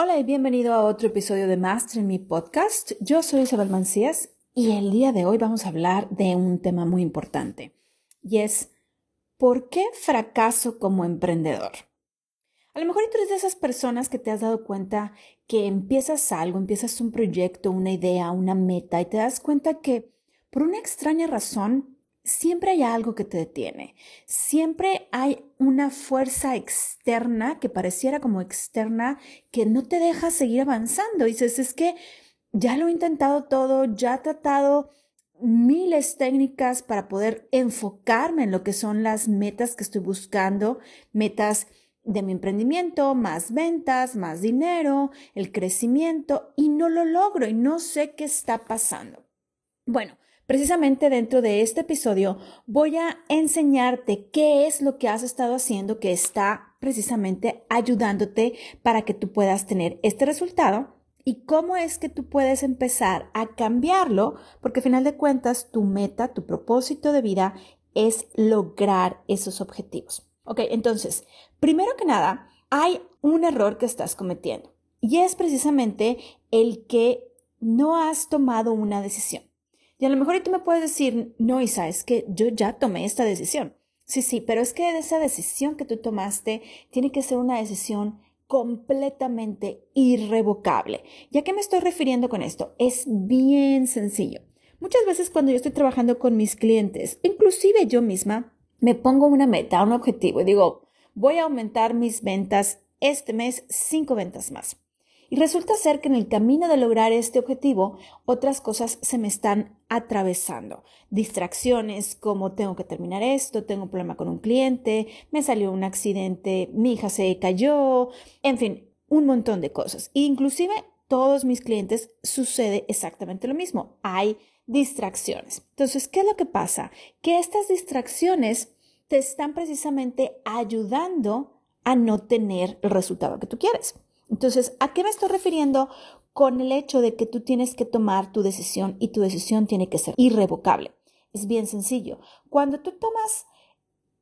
Hola y bienvenido a otro episodio de Master en mi podcast. Yo soy Isabel Mancías y el día de hoy vamos a hablar de un tema muy importante y es ¿por qué fracaso como emprendedor? A lo mejor tú eres de esas personas que te has dado cuenta que empiezas algo, empiezas un proyecto, una idea, una meta y te das cuenta que por una extraña razón siempre hay algo que te detiene. Siempre hay una fuerza externa que pareciera como externa que no te deja seguir avanzando. Dices, es que ya lo he intentado todo, ya he tratado miles técnicas para poder enfocarme en lo que son las metas que estoy buscando, metas de mi emprendimiento, más ventas, más dinero, el crecimiento, y no lo logro y no sé qué está pasando. Bueno, Precisamente dentro de este episodio voy a enseñarte qué es lo que has estado haciendo que está precisamente ayudándote para que tú puedas tener este resultado y cómo es que tú puedes empezar a cambiarlo, porque al final de cuentas tu meta, tu propósito de vida es lograr esos objetivos. Ok, entonces, primero que nada, hay un error que estás cometiendo y es precisamente el que no has tomado una decisión. Y a lo mejor tú me puedes decir, no, Isa, es que yo ya tomé esta decisión. Sí, sí, pero es que esa decisión que tú tomaste tiene que ser una decisión completamente irrevocable. ¿Ya qué me estoy refiriendo con esto? Es bien sencillo. Muchas veces cuando yo estoy trabajando con mis clientes, inclusive yo misma, me pongo una meta, un objetivo y digo, voy a aumentar mis ventas este mes cinco ventas más. Y resulta ser que en el camino de lograr este objetivo, otras cosas se me están atravesando. Distracciones como tengo que terminar esto, tengo un problema con un cliente, me salió un accidente, mi hija se cayó, en fin, un montón de cosas. E inclusive todos mis clientes sucede exactamente lo mismo. Hay distracciones. Entonces, ¿qué es lo que pasa? Que estas distracciones te están precisamente ayudando a no tener el resultado que tú quieres. Entonces, ¿a qué me estoy refiriendo con el hecho de que tú tienes que tomar tu decisión y tu decisión tiene que ser irrevocable? Es bien sencillo. Cuando tú tomas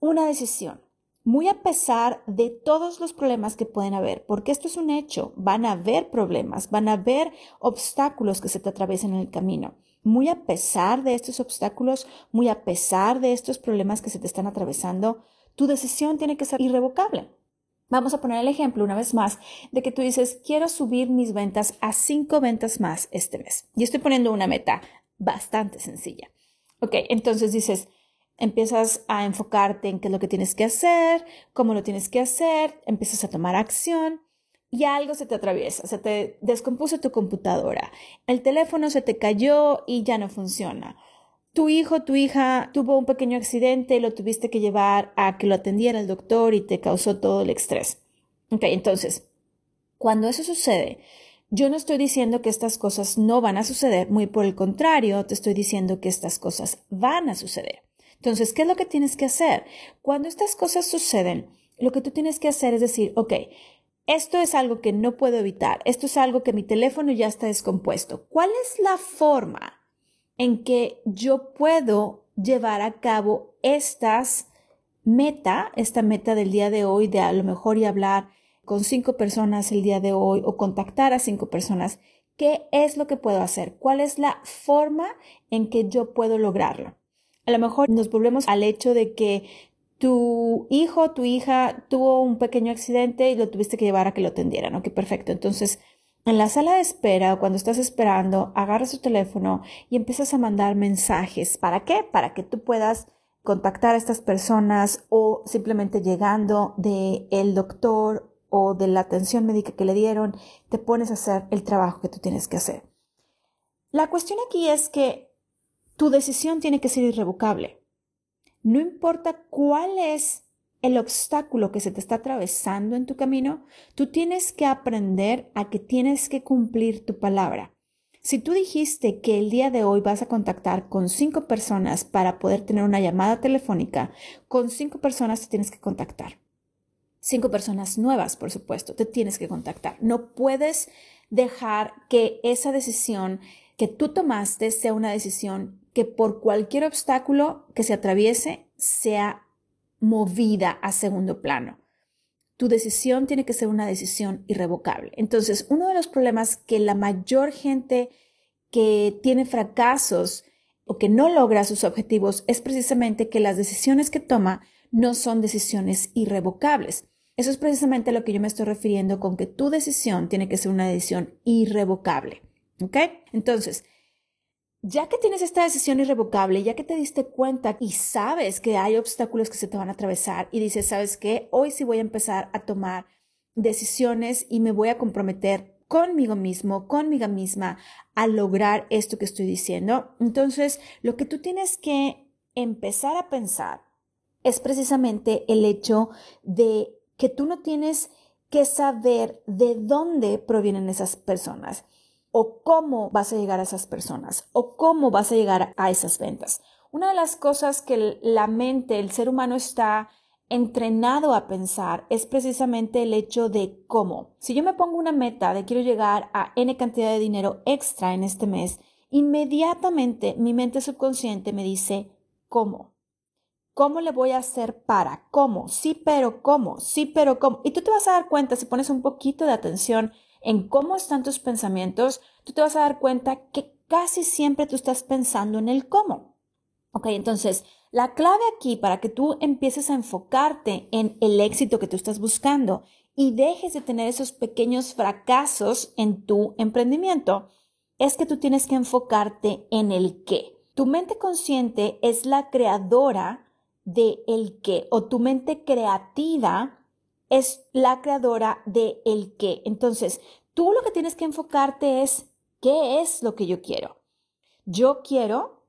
una decisión, muy a pesar de todos los problemas que pueden haber, porque esto es un hecho, van a haber problemas, van a haber obstáculos que se te atraviesen en el camino. Muy a pesar de estos obstáculos, muy a pesar de estos problemas que se te están atravesando, tu decisión tiene que ser irrevocable. Vamos a poner el ejemplo una vez más de que tú dices, quiero subir mis ventas a cinco ventas más este mes. Y estoy poniendo una meta bastante sencilla. Ok, entonces dices, empiezas a enfocarte en qué es lo que tienes que hacer, cómo lo tienes que hacer, empiezas a tomar acción y algo se te atraviesa, se te descompuso tu computadora, el teléfono se te cayó y ya no funciona tu hijo, tu hija tuvo un pequeño accidente lo tuviste que llevar a que lo atendiera el doctor y te causó todo el estrés. Ok, entonces, cuando eso sucede, yo no estoy diciendo que estas cosas no van a suceder, muy por el contrario, te estoy diciendo que estas cosas van a suceder. Entonces, ¿qué es lo que tienes que hacer? Cuando estas cosas suceden, lo que tú tienes que hacer es decir, ok, esto es algo que no puedo evitar, esto es algo que mi teléfono ya está descompuesto. ¿Cuál es la forma en que yo puedo llevar a cabo estas meta, esta meta del día de hoy de a lo mejor y hablar con cinco personas el día de hoy o contactar a cinco personas. ¿Qué es lo que puedo hacer? ¿Cuál es la forma en que yo puedo lograrlo? A lo mejor nos volvemos al hecho de que tu hijo, tu hija tuvo un pequeño accidente y lo tuviste que llevar a que lo atendieran. Ok, perfecto. Entonces, en la sala de espera o cuando estás esperando, agarras tu teléfono y empiezas a mandar mensajes. ¿Para qué? Para que tú puedas contactar a estas personas o simplemente llegando del el doctor o de la atención médica que le dieron, te pones a hacer el trabajo que tú tienes que hacer. La cuestión aquí es que tu decisión tiene que ser irrevocable. No importa cuál es el obstáculo que se te está atravesando en tu camino, tú tienes que aprender a que tienes que cumplir tu palabra. Si tú dijiste que el día de hoy vas a contactar con cinco personas para poder tener una llamada telefónica, con cinco personas te tienes que contactar. Cinco personas nuevas, por supuesto, te tienes que contactar. No puedes dejar que esa decisión que tú tomaste sea una decisión que por cualquier obstáculo que se atraviese sea movida a segundo plano. Tu decisión tiene que ser una decisión irrevocable. Entonces, uno de los problemas que la mayor gente que tiene fracasos o que no logra sus objetivos es precisamente que las decisiones que toma no son decisiones irrevocables. Eso es precisamente a lo que yo me estoy refiriendo con que tu decisión tiene que ser una decisión irrevocable. ¿Ok? Entonces, ya que tienes esta decisión irrevocable, ya que te diste cuenta y sabes que hay obstáculos que se te van a atravesar y dices, ¿sabes qué? Hoy sí voy a empezar a tomar decisiones y me voy a comprometer conmigo mismo, conmigo misma, a lograr esto que estoy diciendo. Entonces, lo que tú tienes que empezar a pensar es precisamente el hecho de que tú no tienes que saber de dónde provienen esas personas o cómo vas a llegar a esas personas o cómo vas a llegar a esas ventas. Una de las cosas que la mente, el ser humano está entrenado a pensar es precisamente el hecho de cómo. Si yo me pongo una meta de quiero llegar a N cantidad de dinero extra en este mes, inmediatamente mi mente subconsciente me dice cómo. ¿Cómo le voy a hacer para? ¿Cómo? Sí, pero ¿cómo? Sí, pero ¿cómo? Y tú te vas a dar cuenta si pones un poquito de atención en cómo están tus pensamientos, tú te vas a dar cuenta que casi siempre tú estás pensando en el cómo. Ok, entonces, la clave aquí para que tú empieces a enfocarte en el éxito que tú estás buscando y dejes de tener esos pequeños fracasos en tu emprendimiento es que tú tienes que enfocarte en el qué. Tu mente consciente es la creadora de el qué o tu mente creativa es la creadora de el qué. Entonces, tú lo que tienes que enfocarte es qué es lo que yo quiero. Yo quiero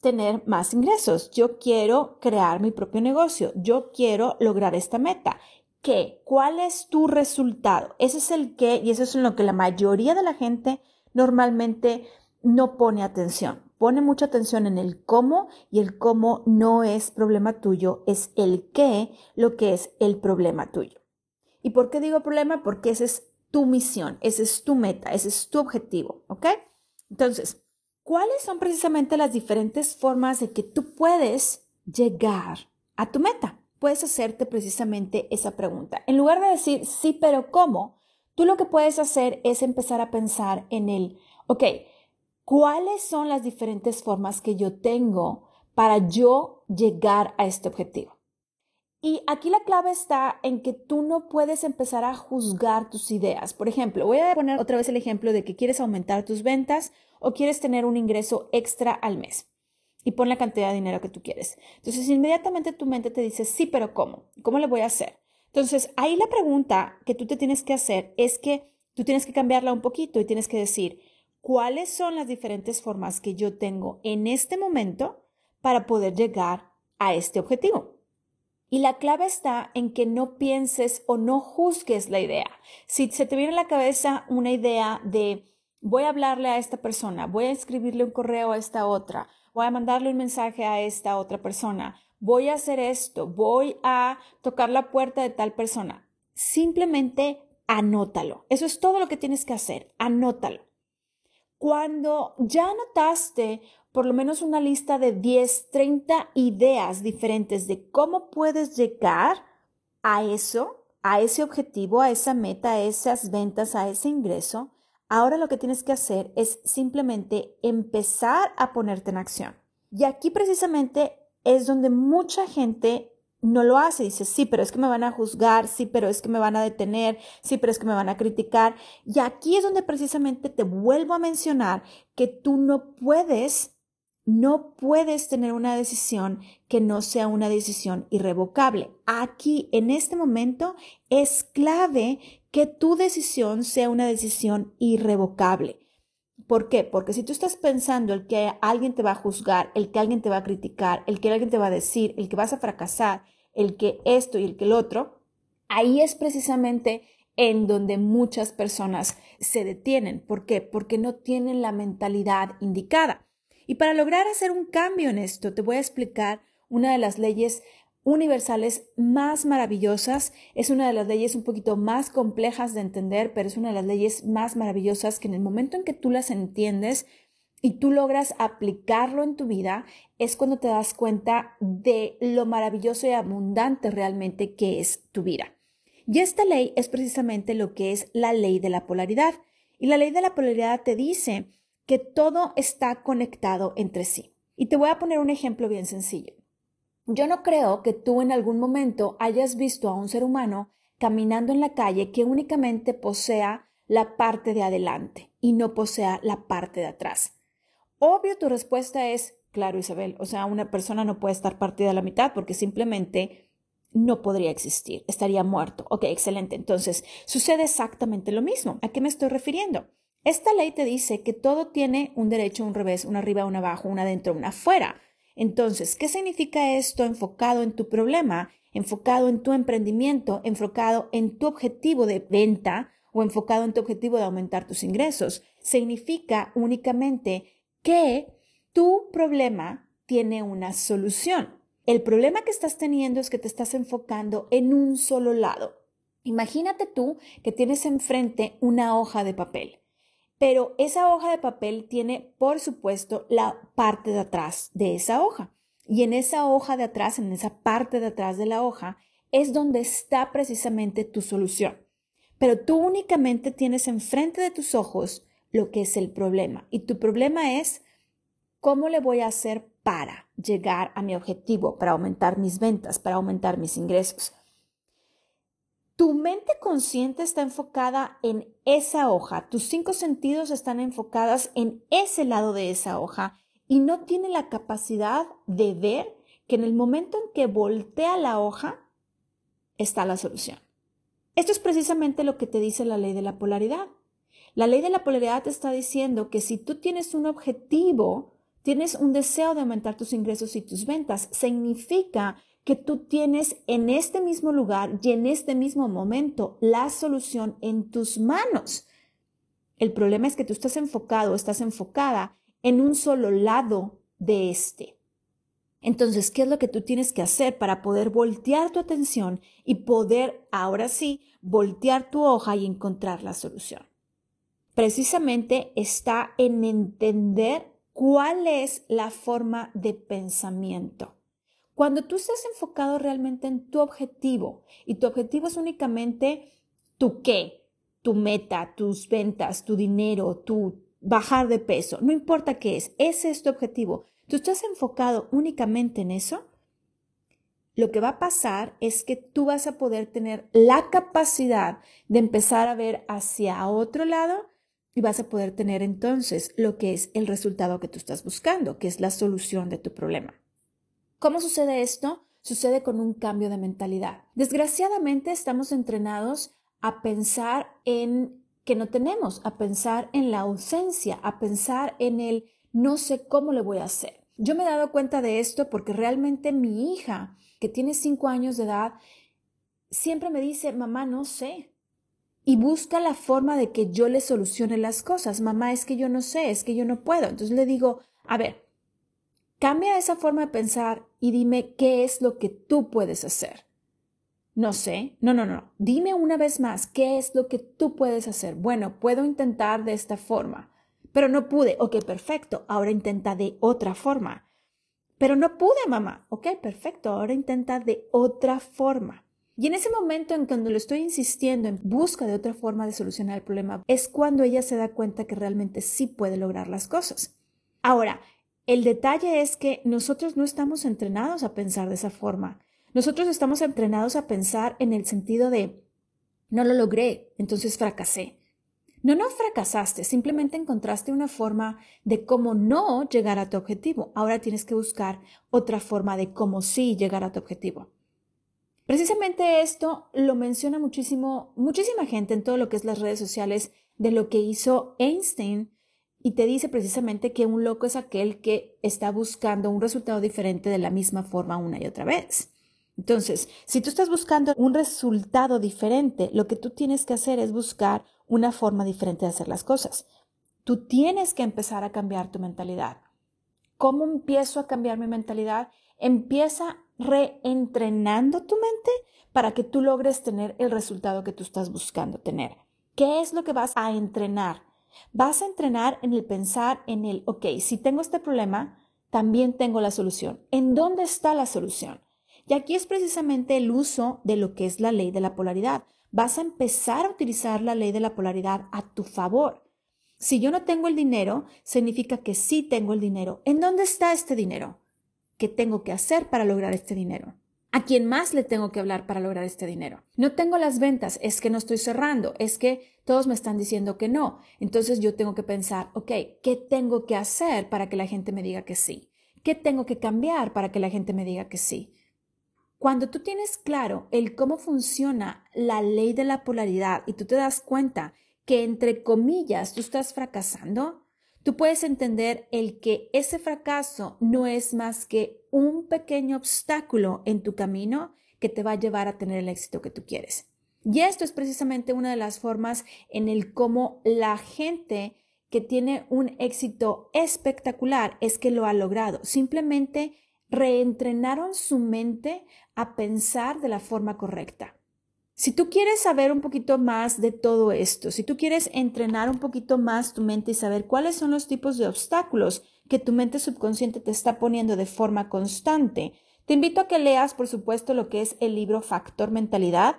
tener más ingresos. Yo quiero crear mi propio negocio. Yo quiero lograr esta meta. ¿Qué? ¿Cuál es tu resultado? Ese es el qué y eso es en lo que la mayoría de la gente normalmente no pone atención. Pone mucha atención en el cómo y el cómo no es problema tuyo, es el qué lo que es el problema tuyo. ¿Y por qué digo problema? Porque esa es tu misión, esa es tu meta, ese es tu objetivo, ¿ok? Entonces, ¿cuáles son precisamente las diferentes formas de que tú puedes llegar a tu meta? Puedes hacerte precisamente esa pregunta. En lugar de decir sí, pero ¿cómo? Tú lo que puedes hacer es empezar a pensar en el, ok, cuáles son las diferentes formas que yo tengo para yo llegar a este objetivo. Y aquí la clave está en que tú no puedes empezar a juzgar tus ideas. Por ejemplo, voy a poner otra vez el ejemplo de que quieres aumentar tus ventas o quieres tener un ingreso extra al mes. Y pon la cantidad de dinero que tú quieres. Entonces, inmediatamente tu mente te dice, sí, pero ¿cómo? ¿Cómo le voy a hacer? Entonces, ahí la pregunta que tú te tienes que hacer es que tú tienes que cambiarla un poquito y tienes que decir, cuáles son las diferentes formas que yo tengo en este momento para poder llegar a este objetivo. Y la clave está en que no pienses o no juzgues la idea. Si se te viene a la cabeza una idea de voy a hablarle a esta persona, voy a escribirle un correo a esta otra, voy a mandarle un mensaje a esta otra persona, voy a hacer esto, voy a tocar la puerta de tal persona, simplemente anótalo. Eso es todo lo que tienes que hacer, anótalo. Cuando ya anotaste por lo menos una lista de 10, 30 ideas diferentes de cómo puedes llegar a eso, a ese objetivo, a esa meta, a esas ventas, a ese ingreso, ahora lo que tienes que hacer es simplemente empezar a ponerte en acción. Y aquí precisamente es donde mucha gente no lo hace. Dice, sí, pero es que me van a juzgar, sí, pero es que me van a detener, sí, pero es que me van a criticar. Y aquí es donde precisamente te vuelvo a mencionar que tú no puedes, no puedes tener una decisión que no sea una decisión irrevocable. Aquí, en este momento, es clave que tu decisión sea una decisión irrevocable. ¿Por qué? Porque si tú estás pensando el que alguien te va a juzgar, el que alguien te va a criticar, el que alguien te va a decir, el que vas a fracasar, el que esto y el que el otro, ahí es precisamente en donde muchas personas se detienen. ¿Por qué? Porque no tienen la mentalidad indicada. Y para lograr hacer un cambio en esto, te voy a explicar una de las leyes universales más maravillosas. Es una de las leyes un poquito más complejas de entender, pero es una de las leyes más maravillosas que en el momento en que tú las entiendes y tú logras aplicarlo en tu vida, es cuando te das cuenta de lo maravilloso y abundante realmente que es tu vida. Y esta ley es precisamente lo que es la ley de la polaridad. Y la ley de la polaridad te dice que todo está conectado entre sí. Y te voy a poner un ejemplo bien sencillo. Yo no creo que tú en algún momento hayas visto a un ser humano caminando en la calle que únicamente posea la parte de adelante y no posea la parte de atrás. Obvio tu respuesta es, claro Isabel, o sea, una persona no puede estar partida a la mitad porque simplemente no podría existir, estaría muerto. Ok, excelente. Entonces, sucede exactamente lo mismo. ¿A qué me estoy refiriendo? Esta ley te dice que todo tiene un derecho, un revés, una arriba, una abajo, una adentro, una afuera. Entonces, ¿qué significa esto enfocado en tu problema, enfocado en tu emprendimiento, enfocado en tu objetivo de venta o enfocado en tu objetivo de aumentar tus ingresos? Significa únicamente que tu problema tiene una solución. El problema que estás teniendo es que te estás enfocando en un solo lado. Imagínate tú que tienes enfrente una hoja de papel, pero esa hoja de papel tiene, por supuesto, la parte de atrás de esa hoja. Y en esa hoja de atrás, en esa parte de atrás de la hoja, es donde está precisamente tu solución. Pero tú únicamente tienes enfrente de tus ojos lo que es el problema. Y tu problema es, ¿cómo le voy a hacer para llegar a mi objetivo, para aumentar mis ventas, para aumentar mis ingresos. Tu mente consciente está enfocada en esa hoja, tus cinco sentidos están enfocadas en ese lado de esa hoja y no tiene la capacidad de ver que en el momento en que voltea la hoja está la solución. Esto es precisamente lo que te dice la ley de la polaridad. La ley de la polaridad te está diciendo que si tú tienes un objetivo, tienes un deseo de aumentar tus ingresos y tus ventas, significa que tú tienes en este mismo lugar y en este mismo momento la solución en tus manos. El problema es que tú estás enfocado, estás enfocada en un solo lado de este. Entonces, ¿qué es lo que tú tienes que hacer para poder voltear tu atención y poder, ahora sí, voltear tu hoja y encontrar la solución? Precisamente está en entender cuál es la forma de pensamiento. Cuando tú estás enfocado realmente en tu objetivo y tu objetivo es únicamente tu qué, tu meta, tus ventas, tu dinero, tu bajar de peso, no importa qué es, ese es tu objetivo. Tú estás enfocado únicamente en eso, lo que va a pasar es que tú vas a poder tener la capacidad de empezar a ver hacia otro lado y vas a poder tener entonces lo que es el resultado que tú estás buscando, que es la solución de tu problema. ¿Cómo sucede esto? Sucede con un cambio de mentalidad. Desgraciadamente estamos entrenados a pensar en que no tenemos, a pensar en la ausencia, a pensar en el no sé cómo le voy a hacer. Yo me he dado cuenta de esto porque realmente mi hija, que tiene cinco años de edad, siempre me dice, mamá, no sé, y busca la forma de que yo le solucione las cosas. Mamá, es que yo no sé, es que yo no puedo. Entonces le digo, a ver, cambia esa forma de pensar y dime qué es lo que tú puedes hacer. No sé, no, no, no. Dime una vez más, ¿qué es lo que tú puedes hacer? Bueno, puedo intentar de esta forma, pero no pude. Ok, perfecto, ahora intenta de otra forma. Pero no pude, mamá. Ok, perfecto, ahora intenta de otra forma. Y en ese momento en cuando le estoy insistiendo en busca de otra forma de solucionar el problema, es cuando ella se da cuenta que realmente sí puede lograr las cosas. Ahora, el detalle es que nosotros no estamos entrenados a pensar de esa forma. Nosotros estamos entrenados a pensar en el sentido de, no lo logré, entonces fracasé. No, no fracasaste, simplemente encontraste una forma de cómo no llegar a tu objetivo. Ahora tienes que buscar otra forma de cómo sí llegar a tu objetivo. Precisamente esto lo menciona muchísimo, muchísima gente en todo lo que es las redes sociales de lo que hizo Einstein y te dice precisamente que un loco es aquel que está buscando un resultado diferente de la misma forma una y otra vez. Entonces, si tú estás buscando un resultado diferente, lo que tú tienes que hacer es buscar una forma diferente de hacer las cosas. Tú tienes que empezar a cambiar tu mentalidad. ¿Cómo empiezo a cambiar mi mentalidad? Empieza reentrenando tu mente para que tú logres tener el resultado que tú estás buscando tener. ¿Qué es lo que vas a entrenar? Vas a entrenar en el pensar en el, ok, si tengo este problema, también tengo la solución. ¿En dónde está la solución? Y aquí es precisamente el uso de lo que es la ley de la polaridad. Vas a empezar a utilizar la ley de la polaridad a tu favor. Si yo no tengo el dinero, significa que sí tengo el dinero. ¿En dónde está este dinero? ¿Qué tengo que hacer para lograr este dinero? ¿A quién más le tengo que hablar para lograr este dinero? No tengo las ventas, es que no estoy cerrando, es que todos me están diciendo que no. Entonces yo tengo que pensar, ok, ¿qué tengo que hacer para que la gente me diga que sí? ¿Qué tengo que cambiar para que la gente me diga que sí? Cuando tú tienes claro el cómo funciona la ley de la polaridad y tú te das cuenta que entre comillas tú estás fracasando, tú puedes entender el que ese fracaso no es más que un pequeño obstáculo en tu camino que te va a llevar a tener el éxito que tú quieres. Y esto es precisamente una de las formas en el cómo la gente que tiene un éxito espectacular es que lo ha logrado. Simplemente reentrenaron su mente a pensar de la forma correcta. Si tú quieres saber un poquito más de todo esto, si tú quieres entrenar un poquito más tu mente y saber cuáles son los tipos de obstáculos que tu mente subconsciente te está poniendo de forma constante, te invito a que leas, por supuesto, lo que es el libro Factor Mentalidad.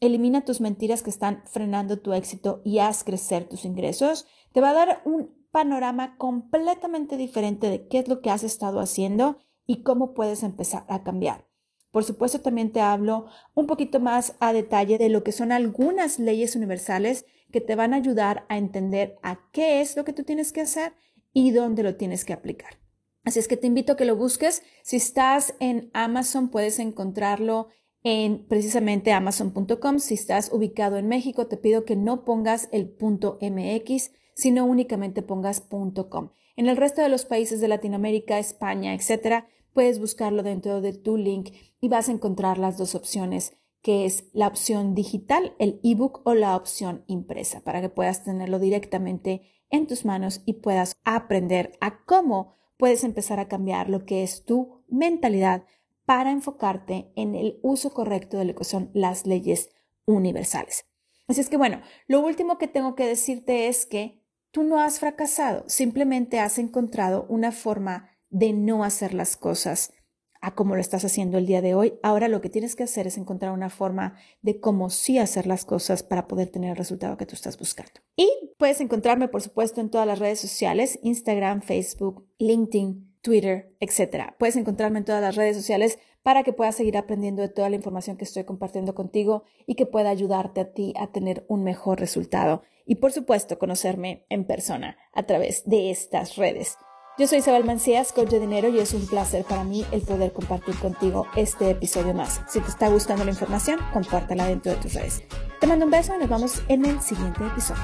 Elimina tus mentiras que están frenando tu éxito y haz crecer tus ingresos. Te va a dar un panorama completamente diferente de qué es lo que has estado haciendo y cómo puedes empezar a cambiar. Por supuesto, también te hablo un poquito más a detalle de lo que son algunas leyes universales que te van a ayudar a entender a qué es lo que tú tienes que hacer y dónde lo tienes que aplicar. Así es que te invito a que lo busques. Si estás en Amazon, puedes encontrarlo en precisamente amazon.com. Si estás ubicado en México, te pido que no pongas el punto MX, sino únicamente pongas .com. En el resto de los países de Latinoamérica, España, etcétera, puedes buscarlo dentro de tu link y vas a encontrar las dos opciones, que es la opción digital, el ebook o la opción impresa, para que puedas tenerlo directamente en tus manos y puedas aprender a cómo puedes empezar a cambiar lo que es tu mentalidad para enfocarte en el uso correcto de lo que son las leyes universales. Así es que bueno, lo último que tengo que decirte es que tú no has fracasado, simplemente has encontrado una forma de no hacer las cosas a como lo estás haciendo el día de hoy. Ahora lo que tienes que hacer es encontrar una forma de cómo sí hacer las cosas para poder tener el resultado que tú estás buscando. Y puedes encontrarme, por supuesto, en todas las redes sociales, Instagram, Facebook, LinkedIn, Twitter, etc. Puedes encontrarme en todas las redes sociales para que puedas seguir aprendiendo de toda la información que estoy compartiendo contigo y que pueda ayudarte a ti a tener un mejor resultado. Y por supuesto, conocerme en persona a través de estas redes. Yo soy Isabel Mancías, coach de dinero, y es un placer para mí el poder compartir contigo este episodio más. Si te está gustando la información, compártela dentro de tus redes. Te mando un beso y nos vemos en el siguiente episodio.